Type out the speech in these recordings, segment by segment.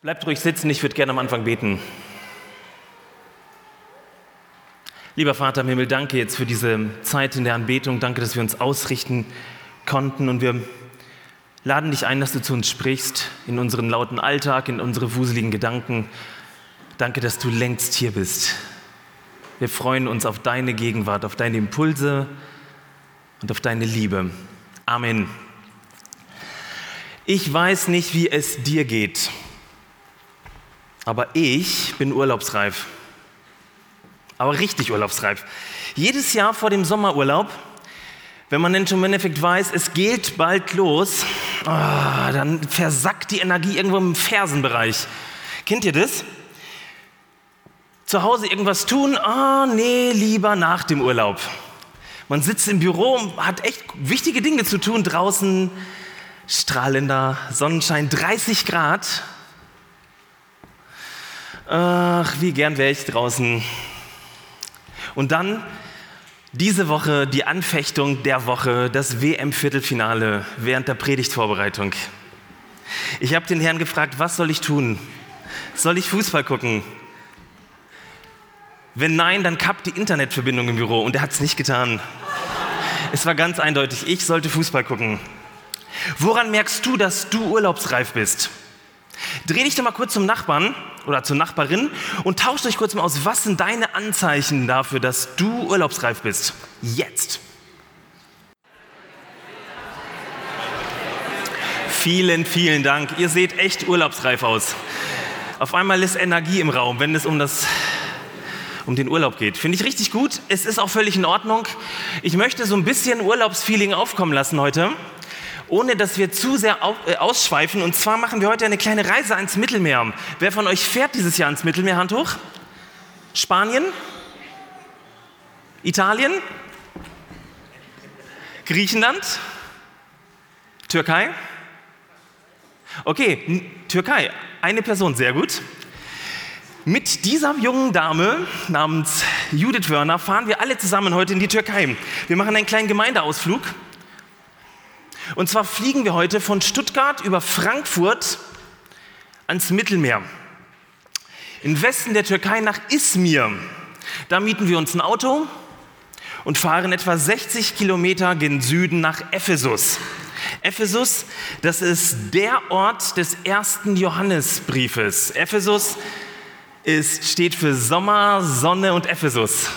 Bleibt ruhig sitzen, ich würde gerne am Anfang beten. Lieber Vater im Himmel, danke jetzt für diese Zeit in der Anbetung. Danke, dass wir uns ausrichten konnten und wir laden dich ein, dass du zu uns sprichst, in unseren lauten Alltag, in unsere wuseligen Gedanken. Danke, dass du längst hier bist. Wir freuen uns auf deine Gegenwart, auf deine Impulse und auf deine Liebe. Amen. Ich weiß nicht, wie es dir geht, aber ich bin urlaubsreif. Aber richtig urlaubsreif. Jedes Jahr vor dem Sommerurlaub, wenn man denn schon im Endeffekt weiß, es geht bald los, oh, dann versackt die Energie irgendwo im Fersenbereich. Kennt ihr das? Zu Hause irgendwas tun, oh nee, lieber nach dem Urlaub. Man sitzt im Büro, hat echt wichtige Dinge zu tun, draußen strahlender Sonnenschein, 30 Grad. Ach, wie gern wäre ich draußen. Und dann diese Woche die Anfechtung der Woche, das WM-Viertelfinale während der Predigtvorbereitung. Ich habe den Herrn gefragt, was soll ich tun? Soll ich Fußball gucken? Wenn nein, dann kappt die Internetverbindung im Büro und er hat es nicht getan. Es war ganz eindeutig, ich sollte Fußball gucken. Woran merkst du, dass du urlaubsreif bist? Dreh dich doch mal kurz zum Nachbarn oder zur Nachbarin und tausch dich kurz mal aus. Was sind deine Anzeichen dafür, dass du urlaubsreif bist? Jetzt. Vielen, vielen Dank. Ihr seht echt urlaubsreif aus. Auf einmal ist Energie im Raum, wenn es um das um den Urlaub geht. Finde ich richtig gut. Es ist auch völlig in Ordnung. Ich möchte so ein bisschen Urlaubsfeeling aufkommen lassen heute ohne dass wir zu sehr äh, ausschweifen. Und zwar machen wir heute eine kleine Reise ans Mittelmeer. Wer von euch fährt dieses Jahr ans Mittelmeer? Hand hoch. Spanien? Italien? Griechenland? Türkei? Okay, Türkei. Eine Person, sehr gut. Mit dieser jungen Dame namens Judith Wörner fahren wir alle zusammen heute in die Türkei. Wir machen einen kleinen Gemeindeausflug und zwar fliegen wir heute von Stuttgart über Frankfurt ans Mittelmeer. Im Westen der Türkei nach Izmir. Da mieten wir uns ein Auto und fahren etwa 60 Kilometer gen Süden nach Ephesus. Ephesus, das ist der Ort des ersten Johannesbriefes. Ephesus ist, steht für Sommer, Sonne und Ephesus.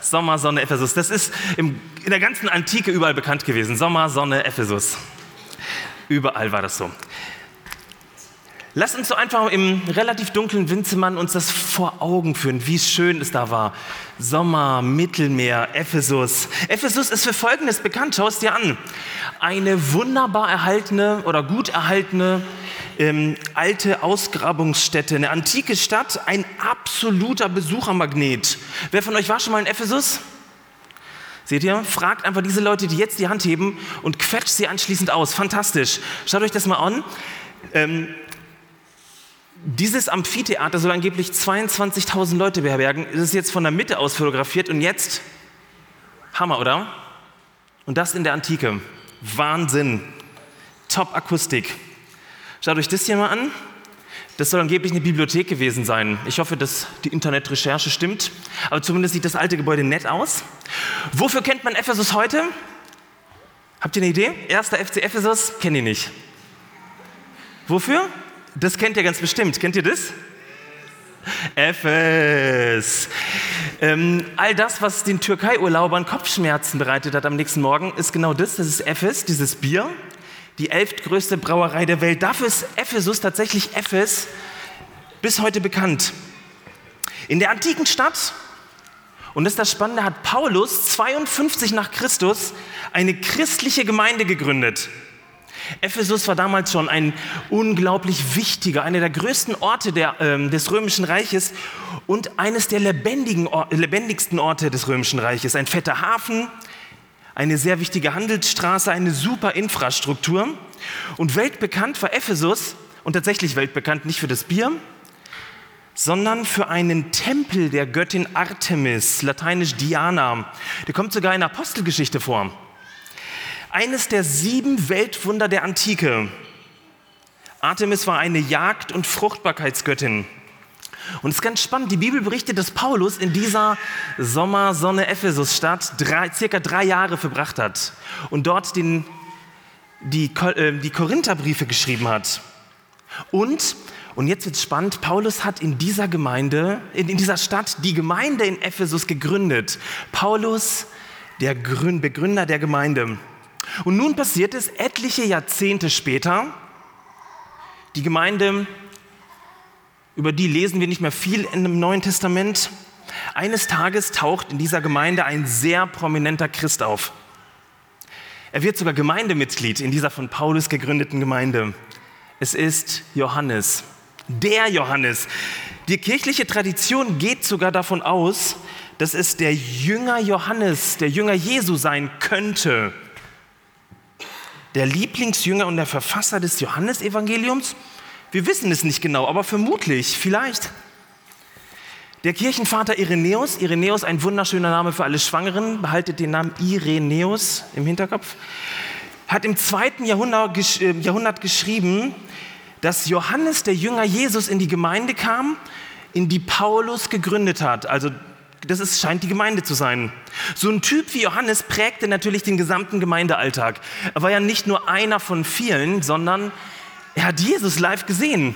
Sommer, Sonne, Ephesus. Das ist im, in der ganzen Antike überall bekannt gewesen. Sommer, Sonne, Ephesus. Überall war das so. Lass uns so einfach im relativ dunklen Winzimmer uns das vor Augen führen, wie schön es da war. Sommer, Mittelmeer, Ephesus. Ephesus ist für Folgendes bekannt, schau es dir an. Eine wunderbar erhaltene oder gut erhaltene ähm, alte Ausgrabungsstätte, eine antike Stadt, ein absoluter Besuchermagnet. Wer von euch war schon mal in Ephesus? Seht ihr? Fragt einfach diese Leute, die jetzt die Hand heben und quetscht sie anschließend aus. Fantastisch. Schaut euch das mal an. Ähm, dieses Amphitheater soll angeblich 22.000 Leute beherbergen. Es ist jetzt von der Mitte aus fotografiert und jetzt Hammer, oder? Und das in der Antike. Wahnsinn. Top Akustik. Schaut euch das hier mal an. Das soll angeblich eine Bibliothek gewesen sein. Ich hoffe, dass die Internetrecherche stimmt. Aber zumindest sieht das alte Gebäude nett aus. Wofür kennt man Ephesus heute? Habt ihr eine Idee? Erster FC Ephesus? Kennt ihr nicht. Wofür? Das kennt ihr ganz bestimmt. Kennt ihr das? Ephes. Ähm, all das, was den Türkei-Urlaubern Kopfschmerzen bereitet hat am nächsten Morgen, ist genau das. Das ist Ephes, dieses Bier die elftgrößte Brauerei der Welt. Dafür ist Ephesus tatsächlich Ephes bis heute bekannt. In der antiken Stadt, und das ist das Spannende, hat Paulus 52 nach Christus eine christliche Gemeinde gegründet. Ephesus war damals schon ein unglaublich wichtiger, einer der größten Orte der, äh, des Römischen Reiches und eines der lebendigen, lebendigsten Orte des Römischen Reiches. Ein fetter Hafen, eine sehr wichtige Handelsstraße, eine super Infrastruktur. Und weltbekannt war Ephesus, und tatsächlich weltbekannt nicht für das Bier, sondern für einen Tempel der Göttin Artemis, lateinisch Diana. Der kommt sogar in der Apostelgeschichte vor. Eines der sieben Weltwunder der Antike. Artemis war eine Jagd- und Fruchtbarkeitsgöttin. Und es ist ganz spannend, die Bibel berichtet, dass Paulus in dieser Sommersonne Ephesus-Stadt circa drei Jahre verbracht hat und dort den, die, äh, die Korintherbriefe geschrieben hat. Und, und jetzt wird es spannend, Paulus hat in dieser Gemeinde, in, in dieser Stadt die Gemeinde in Ephesus gegründet. Paulus, der Begründer der Gemeinde. Und nun passiert es etliche Jahrzehnte später, die Gemeinde über die lesen wir nicht mehr viel in dem Neuen Testament. Eines Tages taucht in dieser Gemeinde ein sehr prominenter Christ auf. Er wird sogar Gemeindemitglied in dieser von Paulus gegründeten Gemeinde. Es ist Johannes, der Johannes. Die kirchliche Tradition geht sogar davon aus, dass es der Jünger Johannes, der Jünger Jesu sein könnte. Der Lieblingsjünger und der Verfasser des Johannesevangeliums wir wissen es nicht genau, aber vermutlich, vielleicht. Der Kirchenvater Irenäus, Irenäus ein wunderschöner Name für alle Schwangeren, behaltet den Namen Irenäus im Hinterkopf, hat im zweiten Jahrhundert, äh, Jahrhundert geschrieben, dass Johannes, der Jünger Jesus, in die Gemeinde kam, in die Paulus gegründet hat. Also das ist, scheint die Gemeinde zu sein. So ein Typ wie Johannes prägte natürlich den gesamten Gemeindealltag. Er war ja nicht nur einer von vielen, sondern er hat Jesus live gesehen.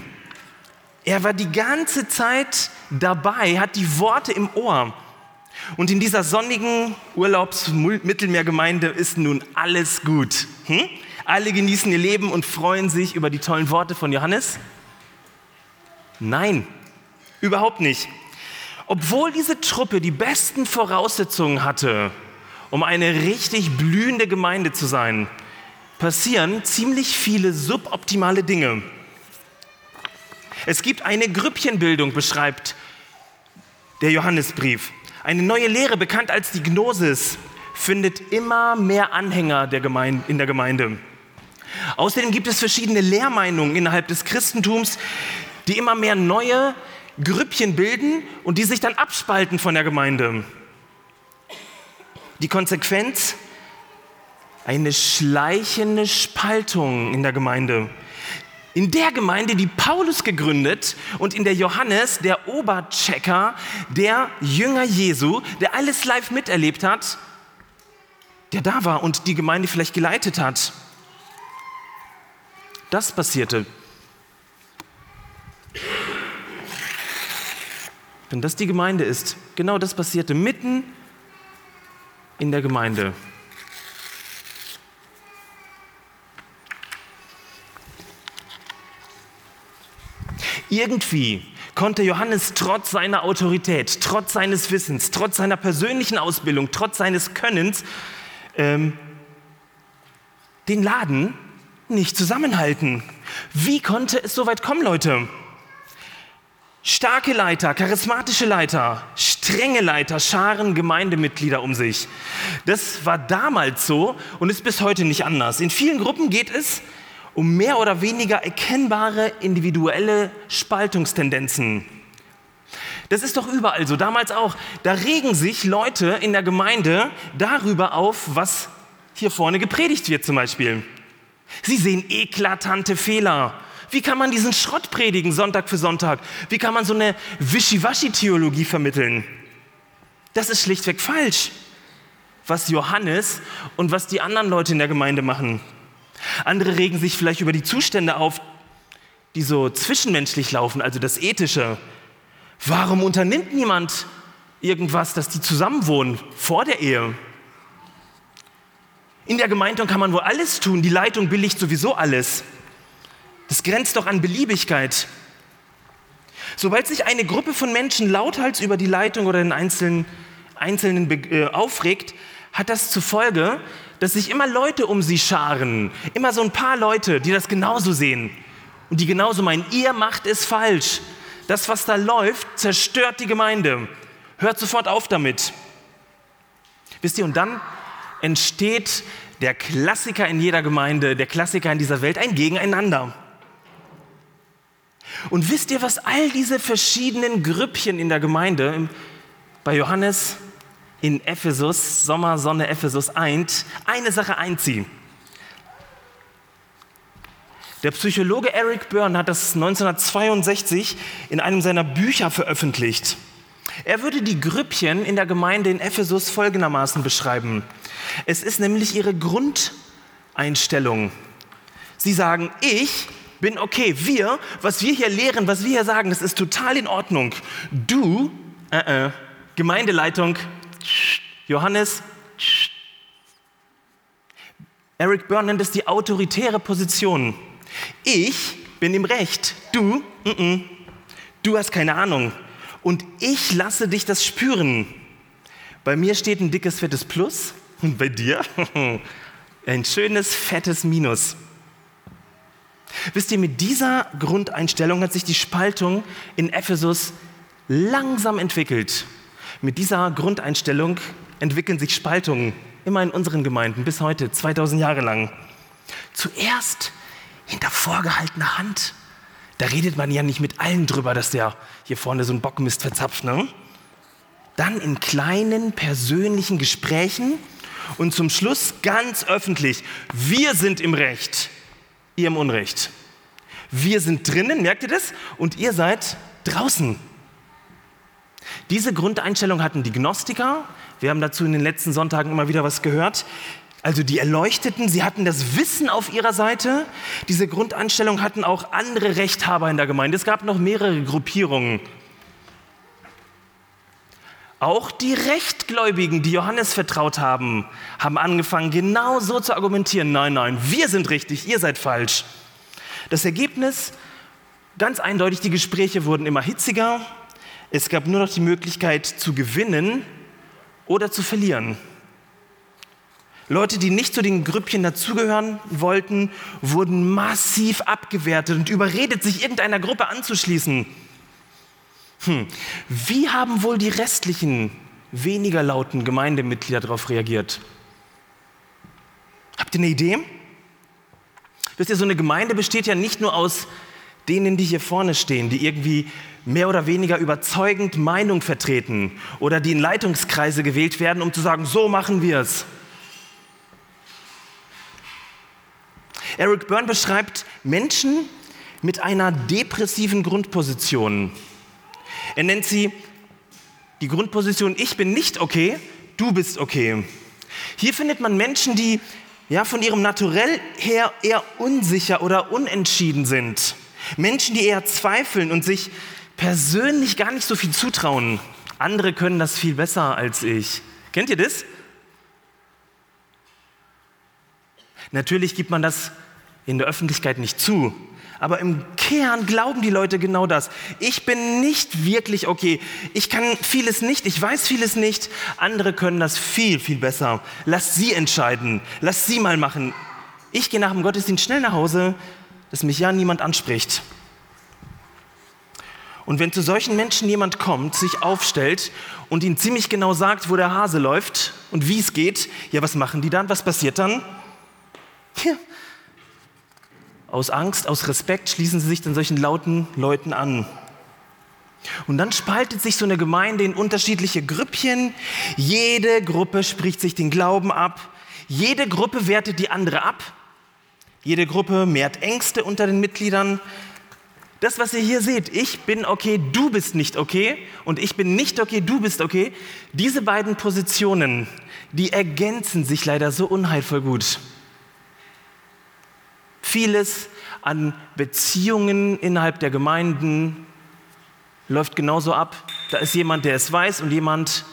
Er war die ganze Zeit dabei, hat die Worte im Ohr. Und in dieser sonnigen Urlaubs-Mittelmeergemeinde ist nun alles gut. Hm? Alle genießen ihr Leben und freuen sich über die tollen Worte von Johannes? Nein, überhaupt nicht. Obwohl diese Truppe die besten Voraussetzungen hatte, um eine richtig blühende Gemeinde zu sein, passieren ziemlich viele suboptimale Dinge. Es gibt eine Grüppchenbildung, beschreibt der Johannesbrief. Eine neue Lehre, bekannt als die Gnosis, findet immer mehr Anhänger der Gemeinde, in der Gemeinde. Außerdem gibt es verschiedene Lehrmeinungen innerhalb des Christentums, die immer mehr neue Grüppchen bilden und die sich dann abspalten von der Gemeinde. Die Konsequenz, eine schleichende Spaltung in der Gemeinde. In der Gemeinde, die Paulus gegründet und in der Johannes, der Oberchecker, der Jünger Jesu, der alles live miterlebt hat, der da war und die Gemeinde vielleicht geleitet hat. Das passierte. Wenn das die Gemeinde ist, genau das passierte mitten in der Gemeinde. Irgendwie konnte Johannes trotz seiner Autorität, trotz seines Wissens, trotz seiner persönlichen Ausbildung, trotz seines Könnens ähm, den Laden nicht zusammenhalten. Wie konnte es so weit kommen, Leute? Starke Leiter, charismatische Leiter, strenge Leiter scharen Gemeindemitglieder um sich. Das war damals so und ist bis heute nicht anders. In vielen Gruppen geht es um mehr oder weniger erkennbare individuelle Spaltungstendenzen. Das ist doch überall so, damals auch. Da regen sich Leute in der Gemeinde darüber auf, was hier vorne gepredigt wird zum Beispiel. Sie sehen eklatante Fehler. Wie kann man diesen Schrott predigen, Sonntag für Sonntag? Wie kann man so eine Wischiwaschi-Theologie vermitteln? Das ist schlichtweg falsch, was Johannes und was die anderen Leute in der Gemeinde machen. Andere regen sich vielleicht über die Zustände auf, die so zwischenmenschlich laufen, also das Ethische. Warum unternimmt niemand irgendwas, dass die zusammenwohnen vor der Ehe? In der Gemeinde kann man wohl alles tun, die Leitung billigt sowieso alles. Das grenzt doch an Beliebigkeit. Sobald sich eine Gruppe von Menschen lauthals über die Leitung oder den Einzelnen, Einzelnen äh, aufregt, hat das zur Folge, dass sich immer Leute um sie scharen, immer so ein paar Leute, die das genauso sehen und die genauso meinen, ihr macht es falsch. Das, was da läuft, zerstört die Gemeinde. Hört sofort auf damit. Wisst ihr, und dann entsteht der Klassiker in jeder Gemeinde, der Klassiker in dieser Welt, ein Gegeneinander. Und wisst ihr, was all diese verschiedenen Grüppchen in der Gemeinde bei Johannes in Ephesus, Sommersonne Ephesus 1, eine Sache einziehen. Der Psychologe Eric Byrne hat das 1962 in einem seiner Bücher veröffentlicht. Er würde die Grüppchen in der Gemeinde in Ephesus folgendermaßen beschreiben. Es ist nämlich ihre Grundeinstellung. Sie sagen, ich bin okay. Wir, was wir hier lehren, was wir hier sagen, das ist total in Ordnung. Du, äh, äh, Gemeindeleitung, Johannes, Eric Byrne nennt es die autoritäre Position. Ich bin im Recht, du, mm -mm. du hast keine Ahnung. Und ich lasse dich das spüren. Bei mir steht ein dickes, fettes Plus und bei dir ein schönes, fettes Minus. Wisst ihr, mit dieser Grundeinstellung hat sich die Spaltung in Ephesus langsam entwickelt. Mit dieser Grundeinstellung entwickeln sich Spaltungen immer in unseren Gemeinden bis heute, 2000 Jahre lang. Zuerst hinter vorgehaltener Hand. Da redet man ja nicht mit allen drüber, dass der hier vorne so einen Bockmist verzapft. Ne? Dann in kleinen persönlichen Gesprächen und zum Schluss ganz öffentlich. Wir sind im Recht, ihr im Unrecht. Wir sind drinnen, merkt ihr das? Und ihr seid draußen. Diese Grundeinstellung hatten die Gnostiker. Wir haben dazu in den letzten Sonntagen immer wieder was gehört. Also die Erleuchteten, sie hatten das Wissen auf ihrer Seite. Diese Grundeinstellung hatten auch andere Rechthaber in der Gemeinde. Es gab noch mehrere Gruppierungen. Auch die Rechtgläubigen, die Johannes vertraut haben, haben angefangen, genau so zu argumentieren. Nein, nein, wir sind richtig, ihr seid falsch. Das Ergebnis, ganz eindeutig, die Gespräche wurden immer hitziger. Es gab nur noch die Möglichkeit zu gewinnen oder zu verlieren. Leute, die nicht zu den Grüppchen dazugehören wollten, wurden massiv abgewertet und überredet, sich irgendeiner Gruppe anzuschließen. Hm. Wie haben wohl die restlichen, weniger lauten Gemeindemitglieder darauf reagiert? Habt ihr eine Idee? Wisst ihr, so eine Gemeinde besteht ja nicht nur aus denen, die hier vorne stehen, die irgendwie mehr oder weniger überzeugend Meinung vertreten oder die in Leitungskreise gewählt werden, um zu sagen, so machen wir es. Eric Byrne beschreibt Menschen mit einer depressiven Grundposition. Er nennt sie die Grundposition, ich bin nicht okay, du bist okay. Hier findet man Menschen, die ja, von ihrem Naturell her eher unsicher oder unentschieden sind. Menschen, die eher zweifeln und sich persönlich gar nicht so viel zutrauen. Andere können das viel besser als ich. Kennt ihr das? Natürlich gibt man das in der Öffentlichkeit nicht zu. Aber im Kern glauben die Leute genau das. Ich bin nicht wirklich okay. Ich kann vieles nicht. Ich weiß vieles nicht. Andere können das viel, viel besser. Lass sie entscheiden. Lass sie mal machen. Ich gehe nach dem Gottesdienst schnell nach Hause, dass mich ja niemand anspricht. Und wenn zu solchen Menschen jemand kommt, sich aufstellt und ihnen ziemlich genau sagt, wo der Hase läuft und wie es geht, ja, was machen die dann? Was passiert dann? Ja, aus Angst, aus Respekt schließen sie sich dann solchen lauten Leuten an. Und dann spaltet sich so eine Gemeinde in unterschiedliche Grüppchen. Jede Gruppe spricht sich den Glauben ab. Jede Gruppe wertet die andere ab. Jede Gruppe mehrt Ängste unter den Mitgliedern. Das, was ihr hier seht, ich bin okay, du bist nicht okay und ich bin nicht okay, du bist okay, diese beiden Positionen, die ergänzen sich leider so unheilvoll gut. Vieles an Beziehungen innerhalb der Gemeinden läuft genauso ab. Da ist jemand, der es weiß und jemand,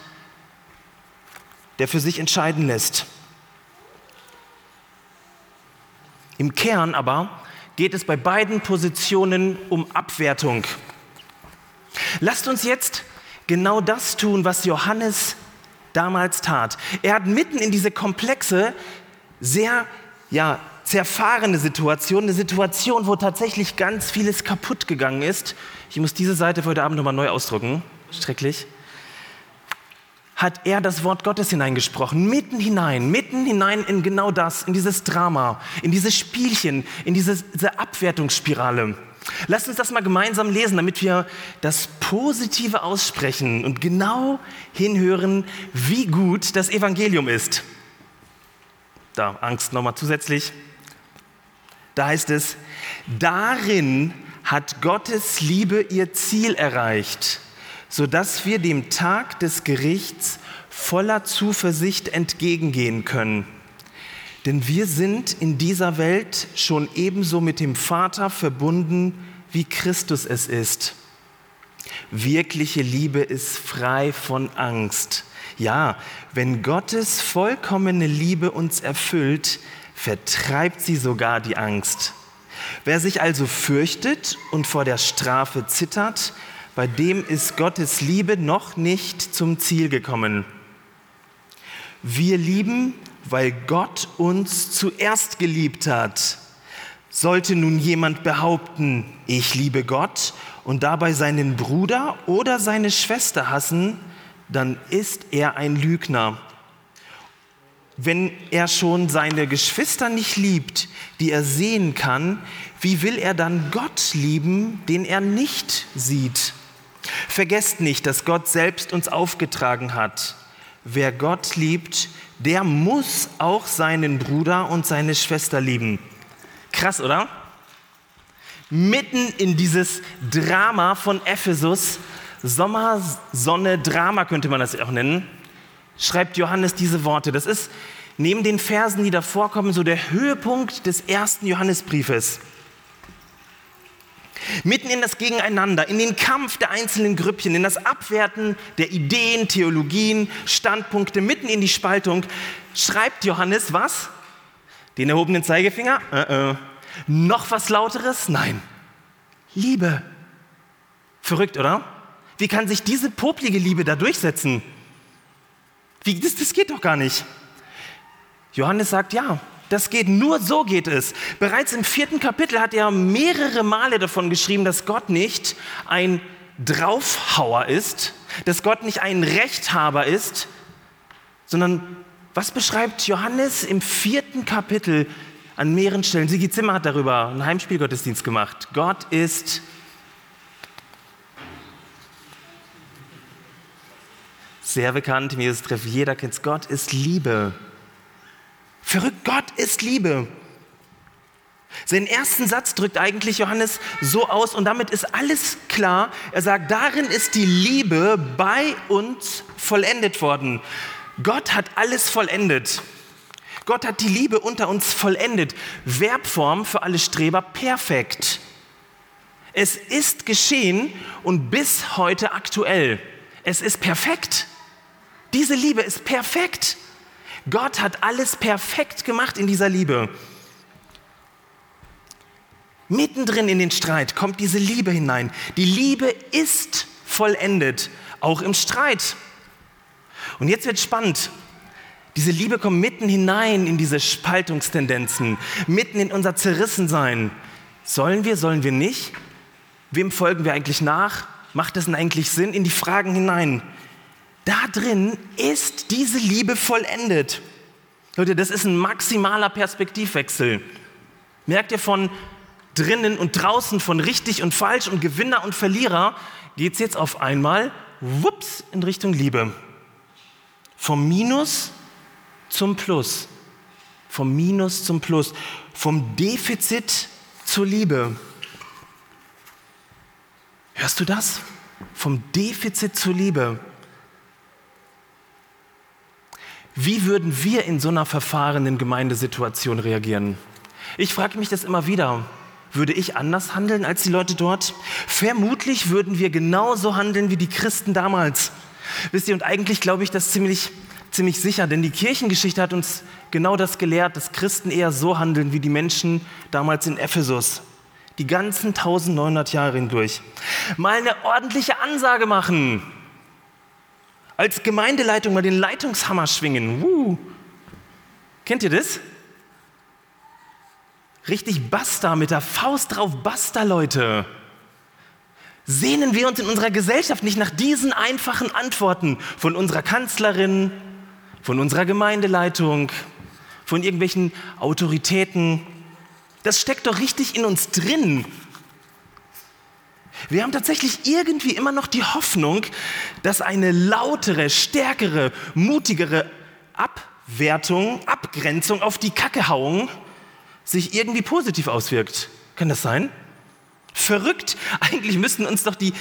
der für sich entscheiden lässt. Im Kern aber geht es bei beiden Positionen um Abwertung. Lasst uns jetzt genau das tun, was Johannes damals tat. Er hat mitten in diese komplexe, sehr ja, zerfahrene Situation, eine Situation, wo tatsächlich ganz vieles kaputt gegangen ist. Ich muss diese Seite für heute Abend nochmal neu ausdrucken. Schrecklich. Hat er das Wort Gottes hineingesprochen, mitten hinein, mitten hinein in genau das, in dieses Drama, in dieses Spielchen, in diese, diese Abwertungsspirale. Lasst uns das mal gemeinsam lesen, damit wir das Positive aussprechen und genau hinhören, wie gut das Evangelium ist. Da, Angst nochmal zusätzlich. Da heißt es, Darin hat Gottes Liebe ihr Ziel erreicht, sodass wir dem Tag des Gerichts voller Zuversicht entgegengehen können. Denn wir sind in dieser Welt schon ebenso mit dem Vater verbunden, wie Christus es ist. Wirkliche Liebe ist frei von Angst. Ja, wenn Gottes vollkommene Liebe uns erfüllt, vertreibt sie sogar die Angst. Wer sich also fürchtet und vor der Strafe zittert, bei dem ist Gottes Liebe noch nicht zum Ziel gekommen. Wir lieben, weil Gott uns zuerst geliebt hat. Sollte nun jemand behaupten, ich liebe Gott und dabei seinen Bruder oder seine Schwester hassen, dann ist er ein Lügner. Wenn er schon seine Geschwister nicht liebt, die er sehen kann, wie will er dann Gott lieben, den er nicht sieht? Vergesst nicht, dass Gott selbst uns aufgetragen hat. Wer Gott liebt, der muss auch seinen Bruder und seine Schwester lieben. Krass, oder? Mitten in dieses Drama von Ephesus, Sommer, Sonne, Drama könnte man das auch nennen, schreibt Johannes diese Worte. Das ist neben den Versen, die davor kommen, so der Höhepunkt des ersten Johannesbriefes. Mitten in das Gegeneinander, in den Kampf der einzelnen Grüppchen, in das Abwerten der Ideen, Theologien, Standpunkte, mitten in die Spaltung, schreibt Johannes was? Den erhobenen Zeigefinger? Äh, äh. Noch was Lauteres? Nein. Liebe. Verrückt, oder? Wie kann sich diese poplige Liebe da durchsetzen? Wie, das, das geht doch gar nicht. Johannes sagt, ja, das geht, nur so geht es. Bereits im vierten Kapitel hat er mehrere Male davon geschrieben, dass Gott nicht ein Draufhauer ist, dass Gott nicht ein Rechthaber ist, sondern was beschreibt Johannes im vierten Kapitel an mehreren Stellen? Sigi Zimmer hat darüber einen Heimspielgottesdienst gemacht. Gott ist sehr bekannt, im Jesus-Treff, jeder kennt. Gott ist Liebe. Verrückt, Gott ist Liebe. Seinen ersten Satz drückt eigentlich Johannes so aus und damit ist alles klar. Er sagt, darin ist die Liebe bei uns vollendet worden. Gott hat alles vollendet. Gott hat die Liebe unter uns vollendet. Verbform für alle Streber perfekt. Es ist geschehen und bis heute aktuell. Es ist perfekt. Diese Liebe ist perfekt. Gott hat alles perfekt gemacht in dieser Liebe. Mittendrin in den Streit kommt diese Liebe hinein. Die Liebe ist vollendet, auch im Streit. Und jetzt wird spannend. Diese Liebe kommt mitten hinein in diese Spaltungstendenzen, mitten in unser Zerrissensein. Sollen wir, sollen wir nicht? Wem folgen wir eigentlich nach? Macht es denn eigentlich Sinn? In die Fragen hinein. Da drin ist diese Liebe vollendet. Leute, das ist ein maximaler Perspektivwechsel. Merkt ihr von drinnen und draußen, von richtig und falsch und Gewinner und Verlierer, geht es jetzt auf einmal, wups, in Richtung Liebe. Vom Minus zum Plus. Vom Minus zum Plus. Vom Defizit zur Liebe. Hörst du das? Vom Defizit zur Liebe. Wie würden wir in so einer verfahrenen Gemeindesituation reagieren? Ich frage mich das immer wieder. Würde ich anders handeln als die Leute dort? Vermutlich würden wir genauso handeln wie die Christen damals. Wisst ihr, und eigentlich glaube ich das ziemlich, ziemlich sicher, denn die Kirchengeschichte hat uns genau das gelehrt, dass Christen eher so handeln wie die Menschen damals in Ephesus. Die ganzen 1900 Jahre hindurch. Mal eine ordentliche Ansage machen als Gemeindeleitung mal den Leitungshammer schwingen. Uh. Kennt ihr das? Richtig Basta mit der Faust drauf, Basta, Leute. Sehnen wir uns in unserer Gesellschaft nicht nach diesen einfachen Antworten von unserer Kanzlerin, von unserer Gemeindeleitung, von irgendwelchen Autoritäten? Das steckt doch richtig in uns drin. Wir haben tatsächlich irgendwie immer noch die Hoffnung, dass eine lautere, stärkere, mutigere Abwertung, Abgrenzung auf die Kackehauung sich irgendwie positiv auswirkt. Kann das sein? Verrückt. Eigentlich müssten uns doch die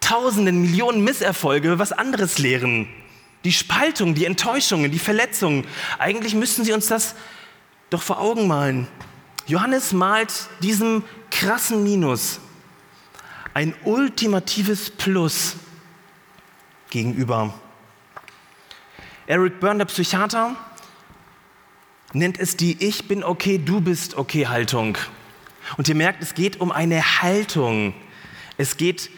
tausenden, Millionen Misserfolge was anderes lehren. Die Spaltung, die Enttäuschungen, die Verletzungen. Eigentlich müssten sie uns das doch vor Augen malen. Johannes malt diesem krassen Minus ein ultimatives Plus gegenüber. Eric Byrne, der Psychiater, nennt es die Ich bin okay, du bist okay Haltung. Und ihr merkt, es geht um eine Haltung. Es geht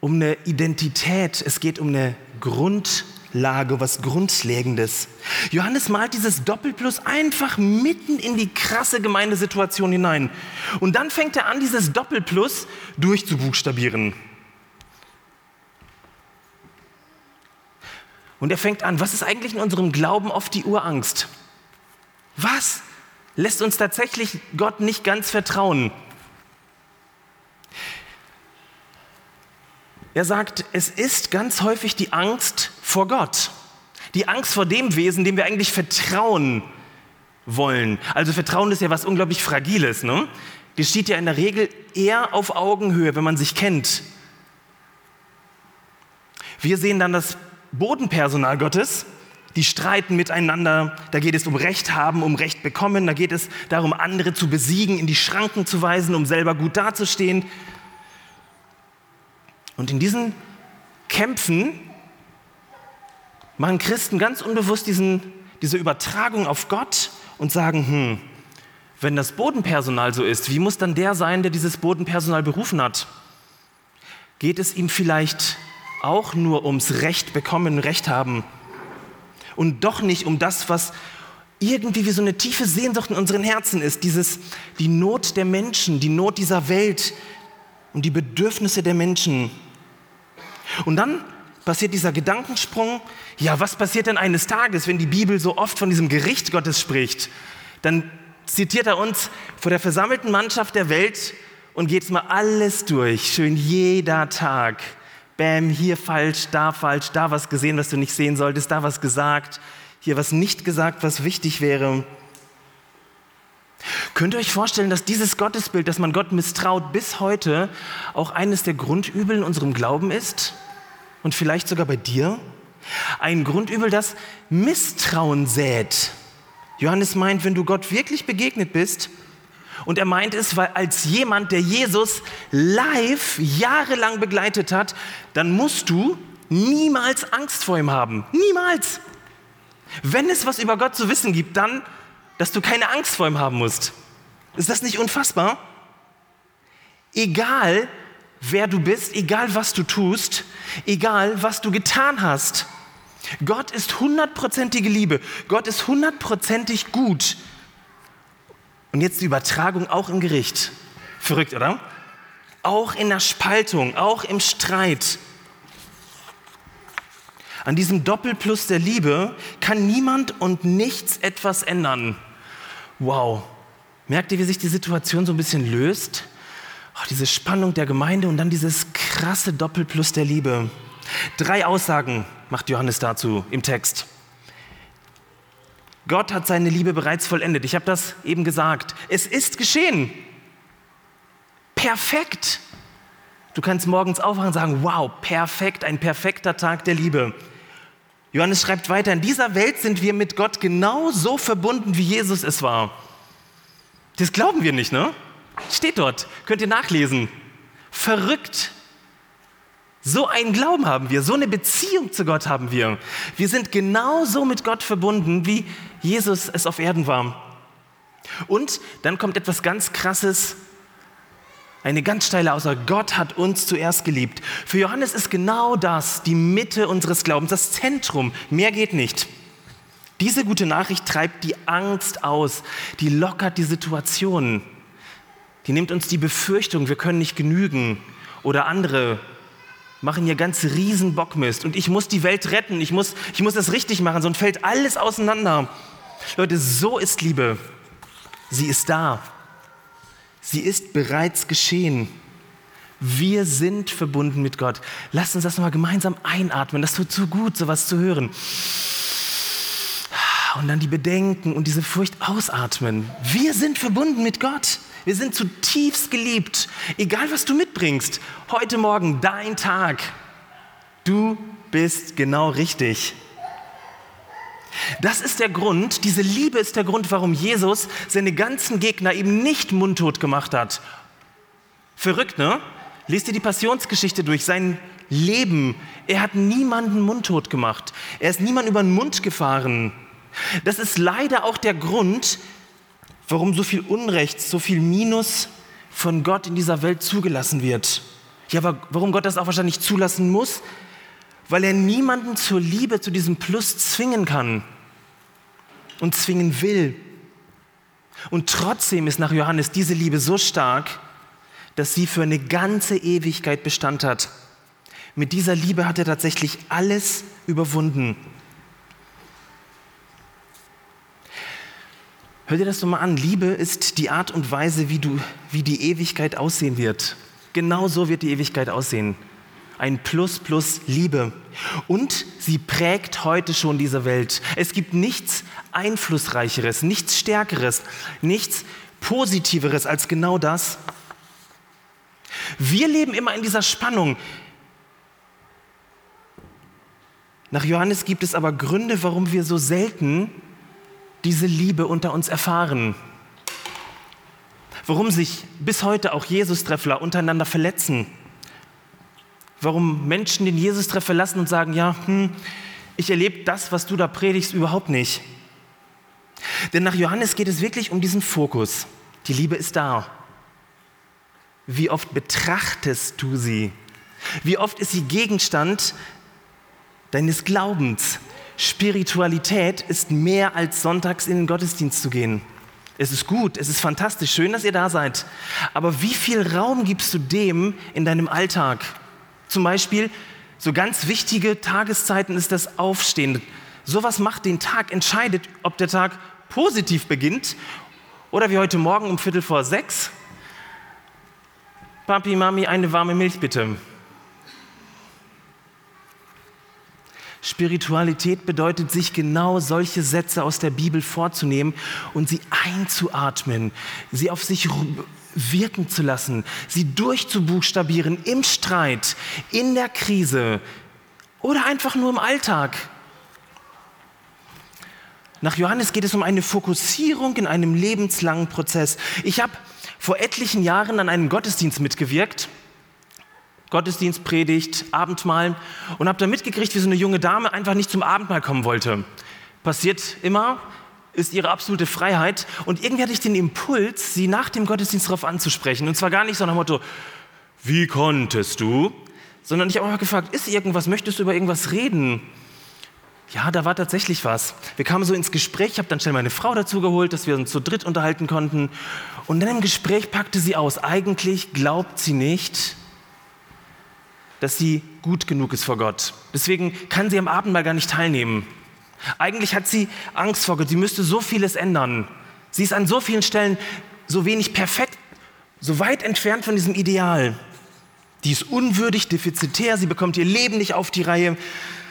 um eine Identität. Es geht um eine Grundlage, was Grundlegendes. Johannes malt dieses Doppelplus einfach mitten in die krasse Gemeindesituation hinein. Und dann fängt er an, dieses Doppelplus durchzubuchstabieren. Und er fängt an, was ist eigentlich in unserem Glauben oft die Urangst? Was lässt uns tatsächlich Gott nicht ganz vertrauen? Er sagt, es ist ganz häufig die Angst vor Gott. Die Angst vor dem Wesen, dem wir eigentlich vertrauen wollen. Also Vertrauen ist ja was unglaublich Fragiles. Ne? Geschieht ja in der Regel eher auf Augenhöhe, wenn man sich kennt. Wir sehen dann das Bodenpersonal Gottes, die streiten miteinander. Da geht es um Recht haben, um Recht bekommen. Da geht es darum, andere zu besiegen, in die Schranken zu weisen, um selber gut dazustehen. Und in diesen Kämpfen machen Christen ganz unbewusst diesen, diese Übertragung auf Gott und sagen, hm, wenn das Bodenpersonal so ist, wie muss dann der sein, der dieses Bodenpersonal berufen hat? Geht es ihm vielleicht auch nur ums Recht bekommen, Recht haben und doch nicht um das, was irgendwie wie so eine tiefe Sehnsucht in unseren Herzen ist, dieses, die Not der Menschen, die Not dieser Welt und die Bedürfnisse der Menschen. Und dann passiert dieser Gedankensprung, ja, was passiert denn eines Tages, wenn die Bibel so oft von diesem Gericht Gottes spricht? Dann zitiert er uns vor der versammelten Mannschaft der Welt und geht mal alles durch, schön jeder Tag. Bäm, hier falsch, da falsch, da was gesehen, was du nicht sehen solltest, da was gesagt, hier was nicht gesagt, was wichtig wäre. Könnt ihr euch vorstellen, dass dieses Gottesbild, dass man Gott misstraut, bis heute auch eines der Grundübel in unserem Glauben ist? Und vielleicht sogar bei dir? Ein Grundübel, das Misstrauen sät. Johannes meint, wenn du Gott wirklich begegnet bist, und er meint es, weil als jemand, der Jesus live jahrelang begleitet hat, dann musst du niemals Angst vor ihm haben. Niemals. Wenn es was über Gott zu wissen gibt, dann, dass du keine Angst vor ihm haben musst. Ist das nicht unfassbar? Egal, wer du bist, egal was du tust, egal was du getan hast. Gott ist hundertprozentige Liebe. Gott ist hundertprozentig gut. Und jetzt die Übertragung auch im Gericht. Verrückt, oder? Auch in der Spaltung, auch im Streit. An diesem Doppelplus der Liebe kann niemand und nichts etwas ändern. Wow. Merkt ihr, wie sich die Situation so ein bisschen löst? Diese Spannung der Gemeinde und dann dieses krasse Doppelplus der Liebe. Drei Aussagen macht Johannes dazu im Text. Gott hat seine Liebe bereits vollendet. Ich habe das eben gesagt. Es ist geschehen. Perfekt. Du kannst morgens aufwachen und sagen, wow, perfekt, ein perfekter Tag der Liebe. Johannes schreibt weiter, in dieser Welt sind wir mit Gott genauso verbunden, wie Jesus es war. Das glauben wir nicht, ne? Steht dort, könnt ihr nachlesen. Verrückt. So einen Glauben haben wir, so eine Beziehung zu Gott haben wir. Wir sind genauso mit Gott verbunden, wie Jesus es auf Erden war. Und dann kommt etwas ganz Krasses, eine ganz steile Aussage. Gott hat uns zuerst geliebt. Für Johannes ist genau das die Mitte unseres Glaubens, das Zentrum. Mehr geht nicht. Diese gute Nachricht treibt die Angst aus, die lockert die Situation, die nimmt uns die Befürchtung, wir können nicht genügen oder andere machen hier ganz riesen Bockmist und ich muss die Welt retten, ich muss, ich muss das richtig machen, sonst fällt alles auseinander. Leute, so ist Liebe. Sie ist da. Sie ist bereits geschehen. Wir sind verbunden mit Gott. Lasst uns das nochmal gemeinsam einatmen. Das tut so gut, sowas zu hören. Und dann die Bedenken und diese Furcht ausatmen. Wir sind verbunden mit Gott. Wir sind zutiefst geliebt. Egal, was du mitbringst. Heute Morgen dein Tag. Du bist genau richtig. Das ist der Grund, diese Liebe ist der Grund, warum Jesus seine ganzen Gegner eben nicht mundtot gemacht hat. Verrückt, ne? Lest dir die Passionsgeschichte durch, sein Leben. Er hat niemanden mundtot gemacht. Er ist niemand über den Mund gefahren. Das ist leider auch der Grund, warum so viel Unrecht, so viel Minus von Gott in dieser Welt zugelassen wird. Ja, aber warum Gott das auch wahrscheinlich zulassen muss? Weil er niemanden zur Liebe, zu diesem Plus zwingen kann und zwingen will. Und trotzdem ist nach Johannes diese Liebe so stark, dass sie für eine ganze Ewigkeit Bestand hat. Mit dieser Liebe hat er tatsächlich alles überwunden. Hör dir das doch mal an. Liebe ist die Art und Weise, wie, du, wie die Ewigkeit aussehen wird. Genau so wird die Ewigkeit aussehen. Ein Plus plus Liebe. Und sie prägt heute schon diese Welt. Es gibt nichts Einflussreicheres, nichts Stärkeres, nichts Positiveres als genau das. Wir leben immer in dieser Spannung. Nach Johannes gibt es aber Gründe, warum wir so selten diese Liebe unter uns erfahren. Warum sich bis heute auch Jesus-Treffler untereinander verletzen. Warum Menschen den Jesus-Treff verlassen und sagen, ja, hm, ich erlebe das, was du da predigst, überhaupt nicht. Denn nach Johannes geht es wirklich um diesen Fokus. Die Liebe ist da. Wie oft betrachtest du sie? Wie oft ist sie Gegenstand deines Glaubens. Spiritualität ist mehr als sonntags in den Gottesdienst zu gehen. Es ist gut, es ist fantastisch, schön, dass ihr da seid. Aber wie viel Raum gibst du dem in deinem Alltag? Zum Beispiel, so ganz wichtige Tageszeiten ist das Aufstehen. Sowas macht den Tag, entscheidet, ob der Tag positiv beginnt oder wie heute Morgen um Viertel vor sechs. Papi, Mami, eine warme Milch bitte. Spiritualität bedeutet, sich genau solche Sätze aus der Bibel vorzunehmen und sie einzuatmen, sie auf sich wirken zu lassen, sie durchzubuchstabieren im Streit, in der Krise oder einfach nur im Alltag. Nach Johannes geht es um eine Fokussierung in einem lebenslangen Prozess. Ich habe vor etlichen Jahren an einem Gottesdienst mitgewirkt Gottesdienst, Predigt, Abendmahl und habe da mitgekriegt, wie so eine junge Dame einfach nicht zum Abendmahl kommen wollte. Passiert immer, ist ihre absolute Freiheit. Und irgendwie hatte ich den Impuls, sie nach dem Gottesdienst darauf anzusprechen. Und zwar gar nicht so nach dem Motto, wie konntest du? Sondern ich habe einfach gefragt, ist irgendwas, möchtest du über irgendwas reden? Ja, da war tatsächlich was. Wir kamen so ins Gespräch, ich habe dann schnell meine Frau dazu geholt, dass wir uns zu dritt unterhalten konnten. Und dann im Gespräch packte sie aus, eigentlich glaubt sie nicht, dass sie gut genug ist vor Gott. Deswegen kann sie am Abendmahl gar nicht teilnehmen. Eigentlich hat sie Angst vor Gott. Sie müsste so vieles ändern. Sie ist an so vielen Stellen so wenig perfekt, so weit entfernt von diesem Ideal. Die ist unwürdig, defizitär, sie bekommt ihr Leben nicht auf die Reihe.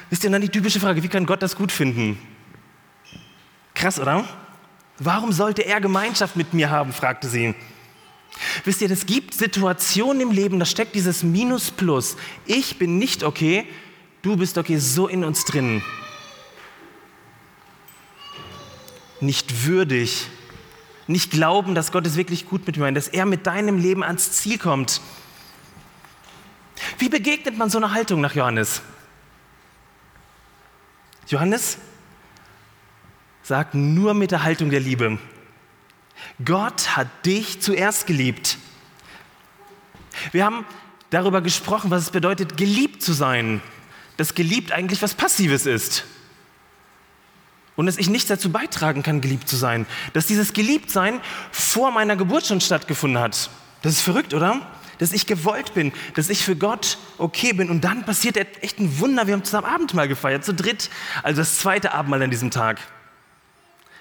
Ist denn dann die typische Frage, wie kann Gott das gut finden? Krass, oder? Warum sollte er Gemeinschaft mit mir haben, fragte sie. Wisst ihr, es gibt Situationen im Leben, da steckt dieses Minus plus. Ich bin nicht okay, du bist okay, so in uns drin. Nicht würdig, nicht glauben, dass Gott es wirklich gut mit mir meint, dass er mit deinem Leben ans Ziel kommt. Wie begegnet man so einer Haltung nach Johannes? Johannes sagt nur mit der Haltung der Liebe. Gott hat dich zuerst geliebt. Wir haben darüber gesprochen, was es bedeutet, geliebt zu sein. Dass geliebt eigentlich was Passives ist. Und dass ich nichts dazu beitragen kann, geliebt zu sein. Dass dieses Geliebtsein vor meiner Geburt schon stattgefunden hat. Das ist verrückt, oder? Dass ich gewollt bin, dass ich für Gott okay bin. Und dann passiert echt ein Wunder. Wir haben zusammen Abendmahl gefeiert, zu dritt. Also das zweite Abendmahl an diesem Tag.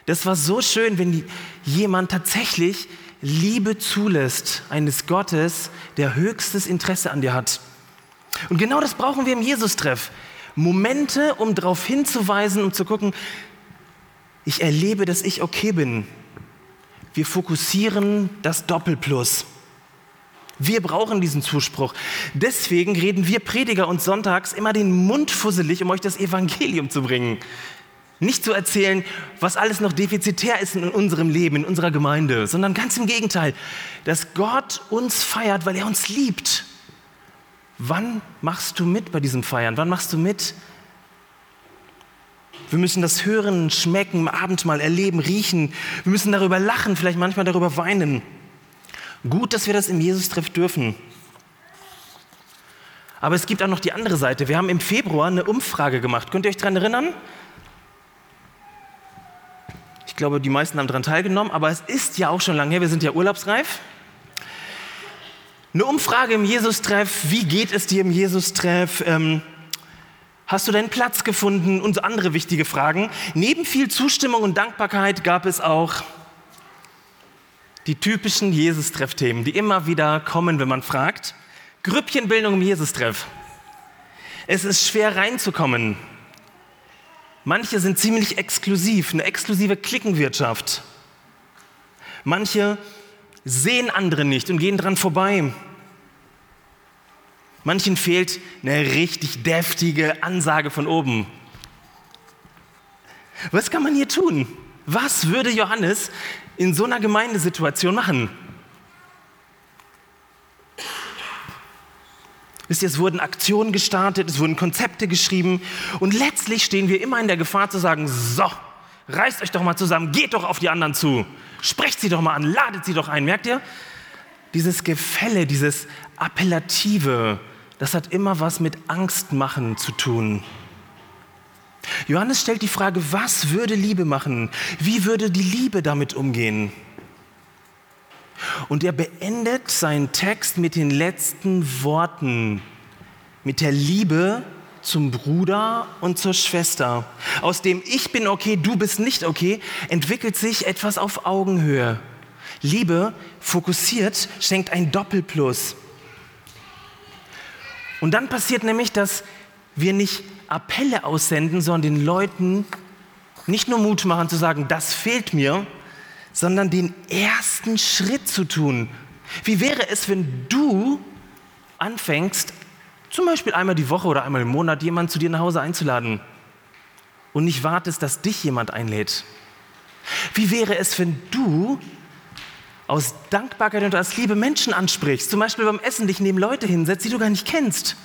Das war so schön, wenn jemand tatsächlich Liebe zulässt eines Gottes, der höchstes Interesse an dir hat. Und genau das brauchen wir im Jesus-Treff. Momente, um darauf hinzuweisen, um zu gucken, ich erlebe, dass ich okay bin. wir fokussieren das Doppelplus. Wir brauchen diesen Zuspruch. Deswegen reden wir Prediger uns sonntags immer den Mund fusselig, um euch das Evangelium zu bringen. Nicht zu erzählen, was alles noch defizitär ist in unserem Leben, in unserer Gemeinde, sondern ganz im Gegenteil, dass Gott uns feiert, weil er uns liebt. Wann machst du mit bei diesem Feiern? Wann machst du mit? Wir müssen das hören, schmecken, Abendmahl erleben, riechen. Wir müssen darüber lachen, vielleicht manchmal darüber weinen. Gut, dass wir das im Jesus-Treff dürfen. Aber es gibt auch noch die andere Seite. Wir haben im Februar eine Umfrage gemacht. Könnt ihr euch daran erinnern? Ich glaube, die meisten haben daran teilgenommen, aber es ist ja auch schon lange her. Wir sind ja urlaubsreif. Eine Umfrage im Jesus-Treff. Wie geht es dir im Jesus-Treff? Ähm, hast du deinen Platz gefunden? Und andere wichtige Fragen. Neben viel Zustimmung und Dankbarkeit gab es auch die typischen Jesus-Treff-Themen, die immer wieder kommen, wenn man fragt. Grüppchenbildung im Jesus-Treff. Es ist schwer reinzukommen. Manche sind ziemlich exklusiv, eine exklusive Klickenwirtschaft. Manche sehen andere nicht und gehen dran vorbei. Manchen fehlt eine richtig deftige Ansage von oben. Was kann man hier tun? Was würde Johannes in so einer Gemeindesituation machen? Wisst ihr, es wurden Aktionen gestartet, es wurden Konzepte geschrieben und letztlich stehen wir immer in der Gefahr zu sagen, so, reißt euch doch mal zusammen, geht doch auf die anderen zu, sprecht sie doch mal an, ladet sie doch ein. Merkt ihr? Dieses Gefälle, dieses Appellative, das hat immer was mit Angstmachen zu tun. Johannes stellt die Frage, was würde Liebe machen? Wie würde die Liebe damit umgehen? Und er beendet seinen Text mit den letzten Worten, mit der Liebe zum Bruder und zur Schwester. Aus dem Ich bin okay, du bist nicht okay, entwickelt sich etwas auf Augenhöhe. Liebe fokussiert, schenkt ein Doppelplus. Und dann passiert nämlich, dass wir nicht Appelle aussenden, sondern den Leuten nicht nur Mut machen zu sagen, das fehlt mir, sondern den ersten Schritt zu tun. Wie wäre es, wenn du anfängst, zum Beispiel einmal die Woche oder einmal im Monat jemanden zu dir nach Hause einzuladen und nicht wartest, dass dich jemand einlädt? Wie wäre es, wenn du aus Dankbarkeit und aus Liebe Menschen ansprichst, zum Beispiel beim Essen dich neben Leute hinsetzt, die du gar nicht kennst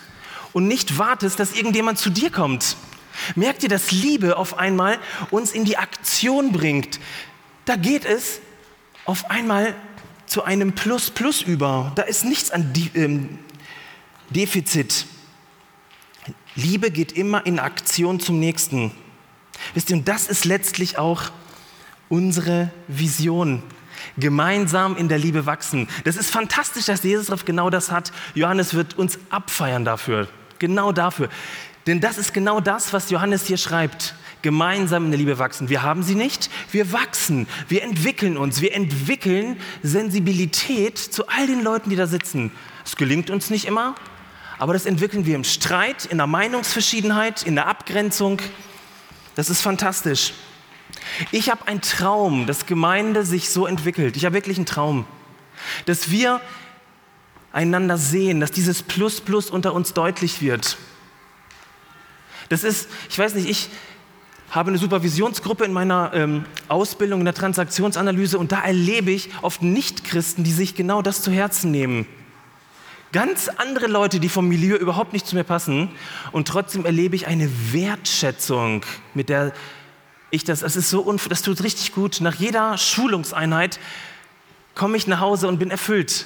und nicht wartest, dass irgendjemand zu dir kommt. Merkt ihr, dass Liebe auf einmal uns in die Aktion bringt? Da geht es auf einmal zu einem Plus-Plus über. Da ist nichts an ähm, Defizit. Liebe geht immer in Aktion zum Nächsten. Wisst ihr, und das ist letztlich auch unsere Vision. Gemeinsam in der Liebe wachsen. Das ist fantastisch, dass Jesus genau das hat. Johannes wird uns abfeiern dafür. Genau dafür. Denn das ist genau das, was Johannes hier schreibt. Gemeinsam in der Liebe wachsen. Wir haben sie nicht, wir wachsen, wir entwickeln uns, wir entwickeln Sensibilität zu all den Leuten, die da sitzen. Es gelingt uns nicht immer, aber das entwickeln wir im Streit, in der Meinungsverschiedenheit, in der Abgrenzung. Das ist fantastisch. Ich habe einen Traum, dass Gemeinde sich so entwickelt. Ich habe wirklich einen Traum, dass wir einander sehen, dass dieses Plus Plus unter uns deutlich wird. Das ist, ich weiß nicht, ich habe eine Supervisionsgruppe in meiner ähm, Ausbildung in der Transaktionsanalyse und da erlebe ich oft Nichtchristen, die sich genau das zu Herzen nehmen. Ganz andere Leute, die vom Milieu überhaupt nicht zu mir passen und trotzdem erlebe ich eine Wertschätzung, mit der ich das, das ist so, das tut richtig gut. Nach jeder Schulungseinheit komme ich nach Hause und bin erfüllt.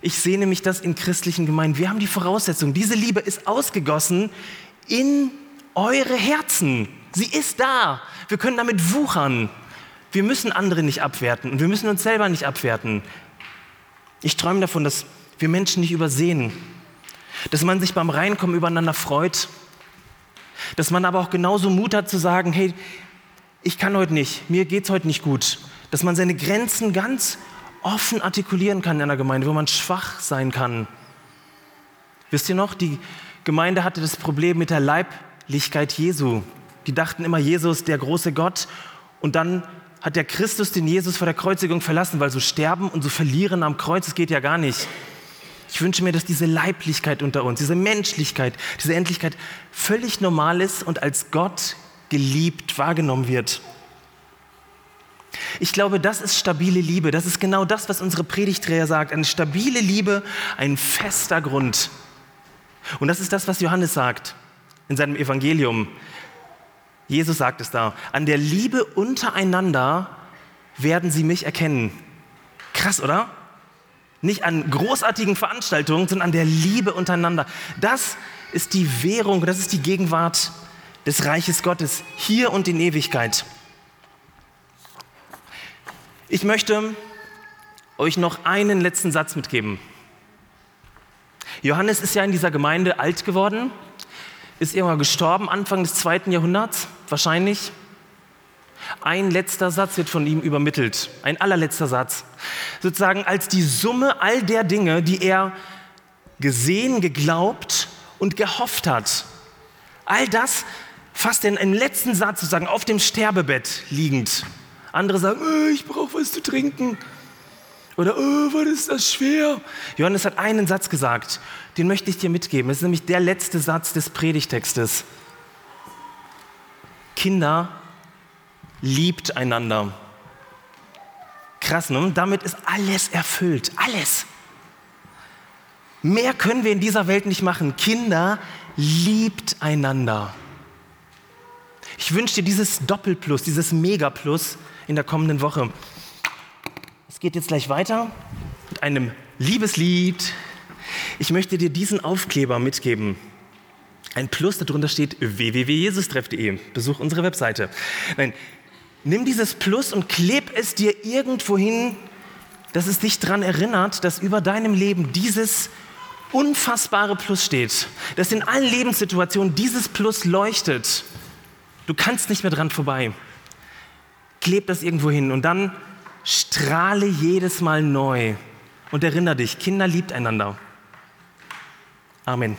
Ich sehe nämlich das in christlichen Gemeinden. Wir haben die Voraussetzung. Diese Liebe ist ausgegossen in eure Herzen. Sie ist da. Wir können damit wuchern. Wir müssen andere nicht abwerten und wir müssen uns selber nicht abwerten. Ich träume davon, dass wir Menschen nicht übersehen, dass man sich beim Reinkommen übereinander freut, dass man aber auch genauso Mut hat zu sagen, hey, ich kann heute nicht, mir geht es heute nicht gut, dass man seine Grenzen ganz offen artikulieren kann in einer Gemeinde, wo man schwach sein kann. Wisst ihr noch, die Gemeinde hatte das Problem mit der Leiblichkeit Jesu. Die dachten immer, Jesus, der große Gott. Und dann hat der Christus den Jesus vor der Kreuzigung verlassen, weil so sterben und so verlieren am Kreuz, das geht ja gar nicht. Ich wünsche mir, dass diese Leiblichkeit unter uns, diese Menschlichkeit, diese Endlichkeit völlig normal ist und als Gott geliebt wahrgenommen wird. Ich glaube, das ist stabile Liebe. Das ist genau das, was unsere Predigträger sagt. Eine stabile Liebe, ein fester Grund. Und das ist das, was Johannes sagt in seinem Evangelium. Jesus sagt es da. An der Liebe untereinander werden sie mich erkennen. Krass, oder? Nicht an großartigen Veranstaltungen, sondern an der Liebe untereinander. Das ist die Währung, das ist die Gegenwart des Reiches Gottes hier und in Ewigkeit. Ich möchte euch noch einen letzten Satz mitgeben. Johannes ist ja in dieser Gemeinde alt geworden, ist irgendwann gestorben, Anfang des zweiten Jahrhunderts, wahrscheinlich. Ein letzter Satz wird von ihm übermittelt, ein allerletzter Satz. Sozusagen als die Summe all der Dinge, die er gesehen, geglaubt und gehofft hat. All das fasst er in einem letzten Satz sozusagen auf dem Sterbebett liegend. Andere sagen, oh, ich brauche was zu trinken. Oder, oh, was ist das schwer? Johannes hat einen Satz gesagt, den möchte ich dir mitgeben. Es ist nämlich der letzte Satz des Predigtextes. Kinder, liebt einander. Krass, ne? Damit ist alles erfüllt. Alles. Mehr können wir in dieser Welt nicht machen. Kinder, liebt einander. Ich wünsche dir dieses Doppelplus, dieses Megaplus in der kommenden Woche. Es geht jetzt gleich weiter mit einem Liebeslied. Ich möchte dir diesen Aufkleber mitgeben. Ein Plus, darunter steht www.jesustreff.de. Besuch unsere Webseite. Nein, nimm dieses Plus und kleb es dir irgendwo hin, dass es dich daran erinnert, dass über deinem Leben dieses unfassbare Plus steht. Dass in allen Lebenssituationen dieses Plus leuchtet. Du kannst nicht mehr dran vorbei. Kleb das irgendwo hin und dann strahle jedes Mal neu und erinnere dich, Kinder liebt einander. Amen.